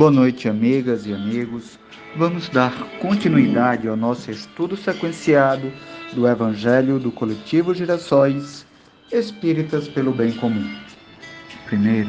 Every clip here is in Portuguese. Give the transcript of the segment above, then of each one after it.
Boa noite, amigas e amigos. Vamos dar continuidade ao nosso estudo sequenciado do Evangelho do Coletivo Girassóis Espíritas pelo Bem Comum. Primeiro,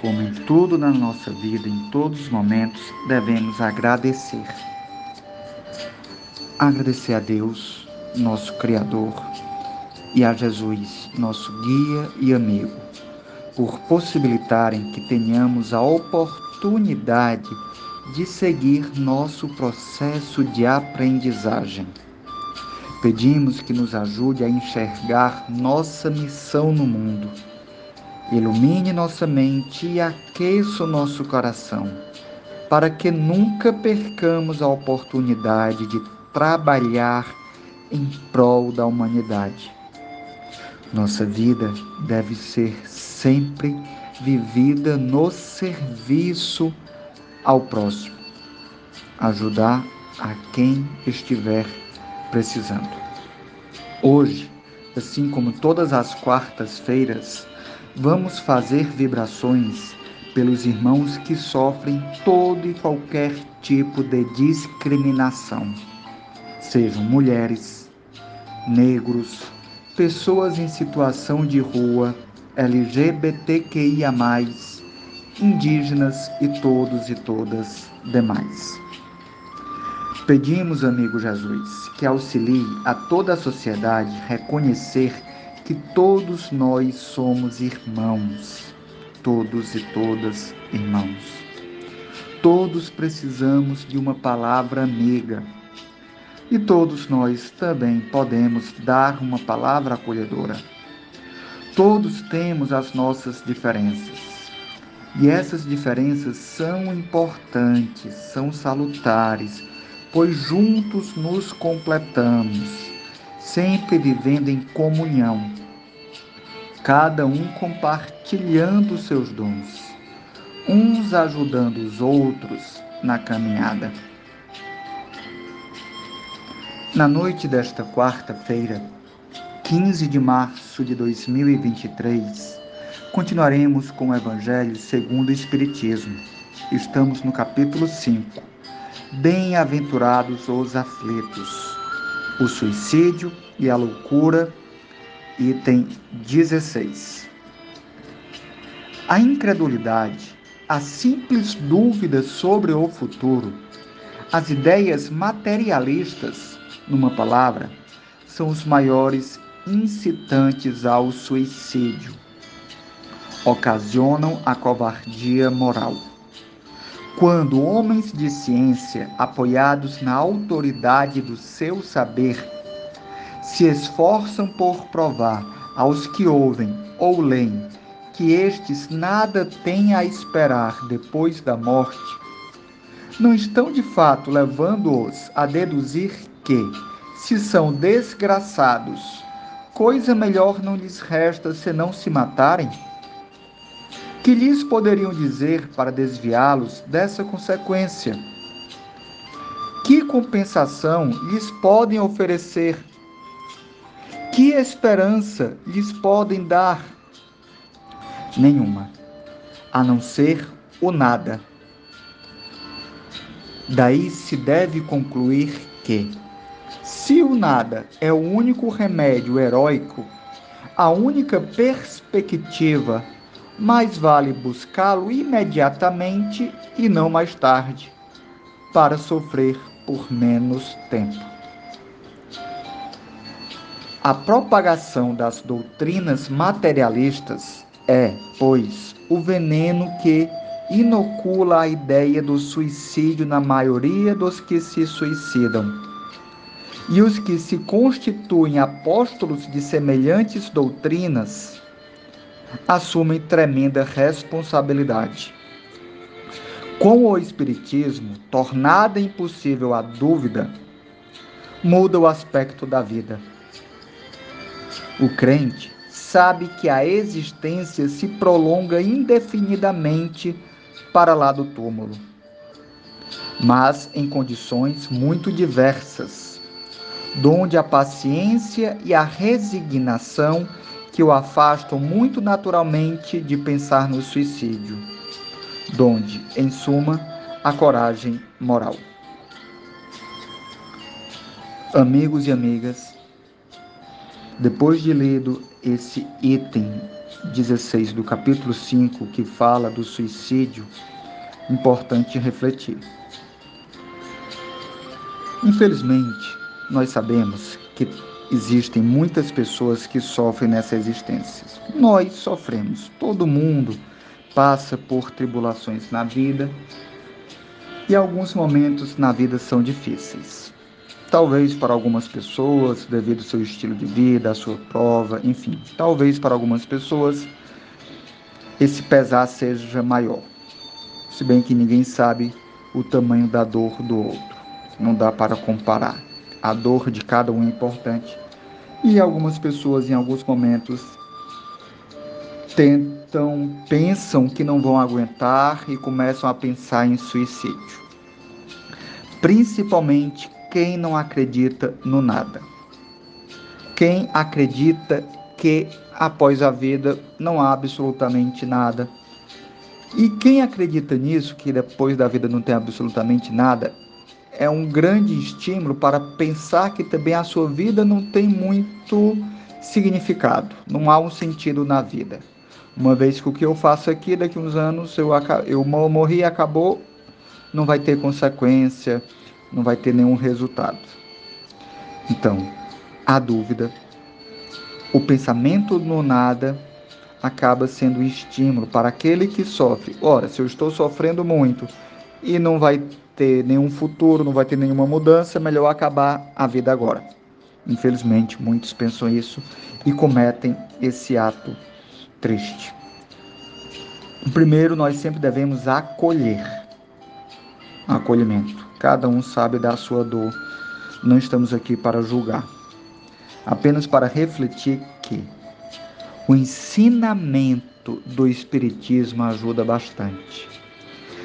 como em tudo na nossa vida, em todos os momentos, devemos agradecer. Agradecer a Deus, nosso Criador, e a Jesus, nosso guia e amigo, por possibilitarem que tenhamos a oportunidade de seguir nosso processo de aprendizagem. Pedimos que nos ajude a enxergar nossa missão no mundo. Ilumine nossa mente e aqueça o nosso coração, para que nunca percamos a oportunidade de trabalhar em prol da humanidade. Nossa vida deve ser sempre vivida no serviço ao próximo, ajudar a quem estiver precisando. Hoje, assim como todas as quartas-feiras, vamos fazer vibrações pelos irmãos que sofrem todo e qualquer tipo de discriminação, sejam mulheres, negros, pessoas em situação de rua, LGBTQIA, indígenas e todos e todas demais. Pedimos, amigo Jesus, que auxilie a toda a sociedade reconhecer que todos nós somos irmãos, todos e todas irmãos. Todos precisamos de uma palavra amiga e todos nós também podemos dar uma palavra acolhedora. Todos temos as nossas diferenças. E essas diferenças são importantes, são salutares, pois juntos nos completamos, sempre vivendo em comunhão, cada um compartilhando seus dons, uns ajudando os outros na caminhada. Na noite desta quarta-feira, 15 de março de 2023, continuaremos com o Evangelho segundo o Espiritismo. Estamos no capítulo 5. Bem-aventurados os aflitos. O suicídio e a loucura, item 16. A incredulidade, a simples dúvida sobre o futuro, as ideias materialistas numa palavra, são os maiores incitantes ao suicídio. Ocasionam a covardia moral. Quando homens de ciência, apoiados na autoridade do seu saber, se esforçam por provar aos que ouvem ou leem que estes nada têm a esperar depois da morte, não estão de fato levando-os a deduzir que, se são desgraçados, coisa melhor não lhes resta senão se matarem? Que lhes poderiam dizer para desviá-los dessa consequência? Que compensação lhes podem oferecer? Que esperança lhes podem dar? Nenhuma, a não ser o nada. Daí se deve concluir que, se o nada é o único remédio heróico, a única perspectiva, mais vale buscá-lo imediatamente e não mais tarde, para sofrer por menos tempo. A propagação das doutrinas materialistas é, pois, o veneno que inocula a ideia do suicídio na maioria dos que se suicidam e os que se constituem apóstolos de semelhantes doutrinas assumem tremenda responsabilidade. Com o Espiritismo, tornada impossível a dúvida, muda o aspecto da vida. O crente sabe que a existência se prolonga indefinidamente para lá do túmulo, mas em condições muito diversas donde a paciência e a resignação que o afastam muito naturalmente de pensar no suicídio. donde, em suma, a coragem moral. Amigos e amigas, depois de lido esse item 16 do capítulo 5 que fala do suicídio, importante refletir. Infelizmente, nós sabemos que existem muitas pessoas que sofrem nessa existência. Nós sofremos, todo mundo passa por tribulações na vida e alguns momentos na vida são difíceis. Talvez para algumas pessoas, devido ao seu estilo de vida, à sua prova, enfim, talvez para algumas pessoas esse pesar seja maior. Se bem que ninguém sabe o tamanho da dor do outro. Não dá para comparar. A dor de cada um é importante. E algumas pessoas, em alguns momentos, tentam, pensam que não vão aguentar e começam a pensar em suicídio. Principalmente quem não acredita no nada. Quem acredita que após a vida não há absolutamente nada. E quem acredita nisso, que depois da vida não tem absolutamente nada, é um grande estímulo para pensar que também a sua vida não tem muito significado, não há um sentido na vida. Uma vez que o que eu faço aqui, daqui uns anos eu, eu morri e acabou, não vai ter consequência, não vai ter nenhum resultado. Então, a dúvida, o pensamento no nada acaba sendo estímulo para aquele que sofre. Ora, se eu estou sofrendo muito e não vai ter nenhum futuro, não vai ter nenhuma mudança, melhor acabar a vida agora. Infelizmente, muitos pensam isso e cometem esse ato triste. Primeiro, nós sempre devemos acolher. Acolhimento. Cada um sabe da sua dor. Não estamos aqui para julgar, apenas para refletir que o ensinamento do Espiritismo ajuda bastante.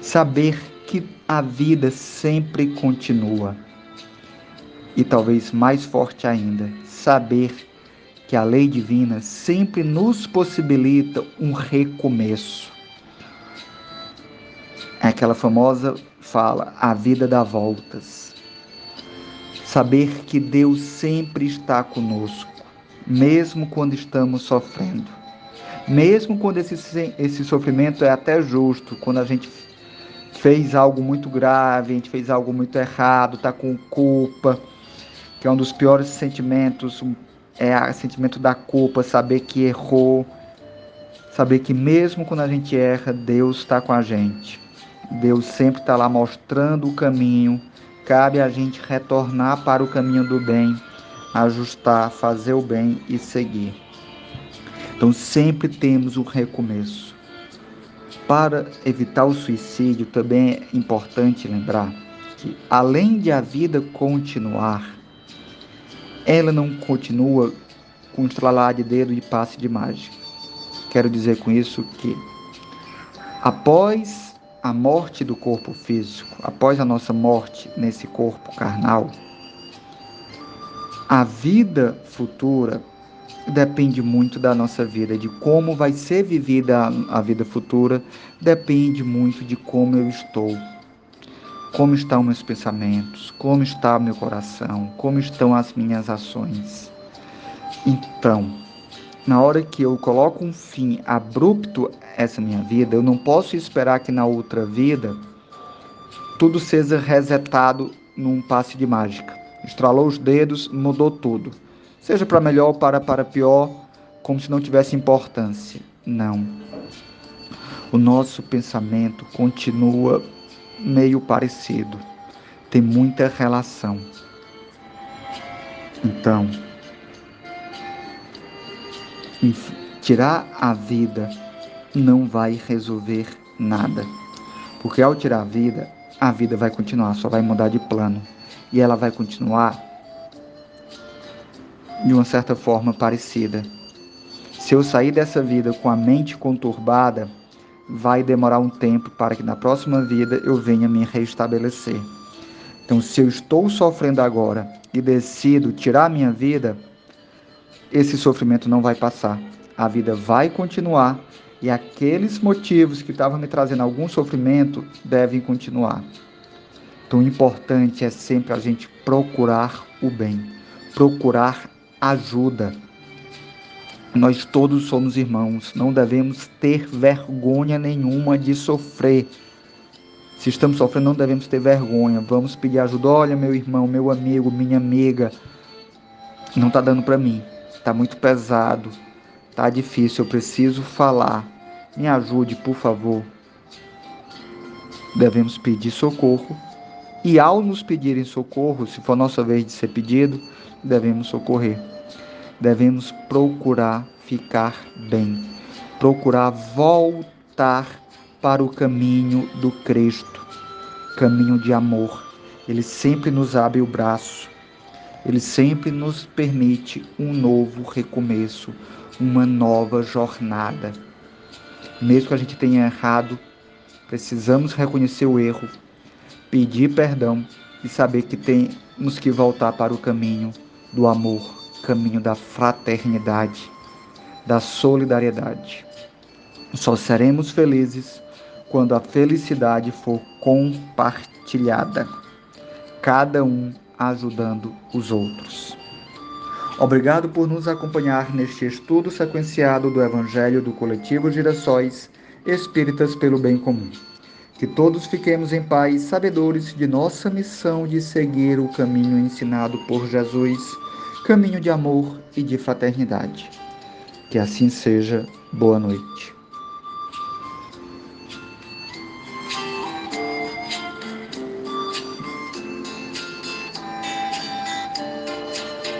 Saber que a vida sempre continua. E talvez mais forte ainda, saber que a lei divina sempre nos possibilita um recomeço. É aquela famosa fala, a vida dá voltas. Saber que Deus sempre está conosco, mesmo quando estamos sofrendo. Mesmo quando esse, esse sofrimento é até justo, quando a gente fez algo muito grave, a gente fez algo muito errado, está com culpa, que é um dos piores sentimentos, é o sentimento da culpa, saber que errou, saber que mesmo quando a gente erra, Deus está com a gente. Deus sempre está lá mostrando o caminho. Cabe a gente retornar para o caminho do bem, ajustar, fazer o bem e seguir. Então sempre temos um recomeço. Para evitar o suicídio, também é importante lembrar que, além de a vida continuar, ela não continua com estralar de dedo e passe de mágica. Quero dizer com isso que, após a morte do corpo físico, após a nossa morte nesse corpo carnal, a vida futura depende muito da nossa vida, de como vai ser vivida a, vida futura, depende muito de como eu estou. Como estão meus pensamentos, como está meu coração, como estão as minhas ações. Então, na hora que eu coloco um fim abrupto essa minha vida, eu não posso esperar que na outra vida tudo seja resetado num passe de mágica. Estralou os dedos, mudou tudo. Seja para melhor ou para, para pior, como se não tivesse importância. Não. O nosso pensamento continua meio parecido, tem muita relação. Então, tirar a vida não vai resolver nada. Porque ao tirar a vida, a vida vai continuar, só vai mudar de plano. E ela vai continuar de uma certa forma parecida. Se eu sair dessa vida com a mente conturbada, vai demorar um tempo para que na próxima vida eu venha me restabelecer. Então, se eu estou sofrendo agora e decido tirar minha vida, esse sofrimento não vai passar. A vida vai continuar E aqueles motivos que estavam me trazendo algum sofrimento devem continuar. Então, o importante é sempre a gente procurar o bem, procurar ajuda. Nós todos somos irmãos, não devemos ter vergonha nenhuma de sofrer. Se estamos sofrendo, não devemos ter vergonha. Vamos pedir ajuda. Olha, meu irmão, meu amigo, minha amiga, não está dando para mim. Está muito pesado. Está difícil. Eu preciso falar. Me ajude, por favor. Devemos pedir socorro. E ao nos pedirem socorro, se for nossa vez de ser pedido, devemos socorrer. Devemos procurar ficar bem, procurar voltar para o caminho do Cristo, caminho de amor. Ele sempre nos abre o braço, ele sempre nos permite um novo recomeço, uma nova jornada. Mesmo que a gente tenha errado, precisamos reconhecer o erro, pedir perdão e saber que temos que voltar para o caminho do amor, caminho da fraternidade, da solidariedade. Só seremos felizes quando a felicidade for compartilhada, cada um ajudando os outros. Obrigado por nos acompanhar neste estudo sequenciado do Evangelho do Coletivo Girassóis Espíritas pelo Bem Comum. Que todos fiquemos em paz, sabedores de nossa missão de seguir o caminho ensinado por Jesus, caminho de amor e de fraternidade. Que assim seja. Boa noite.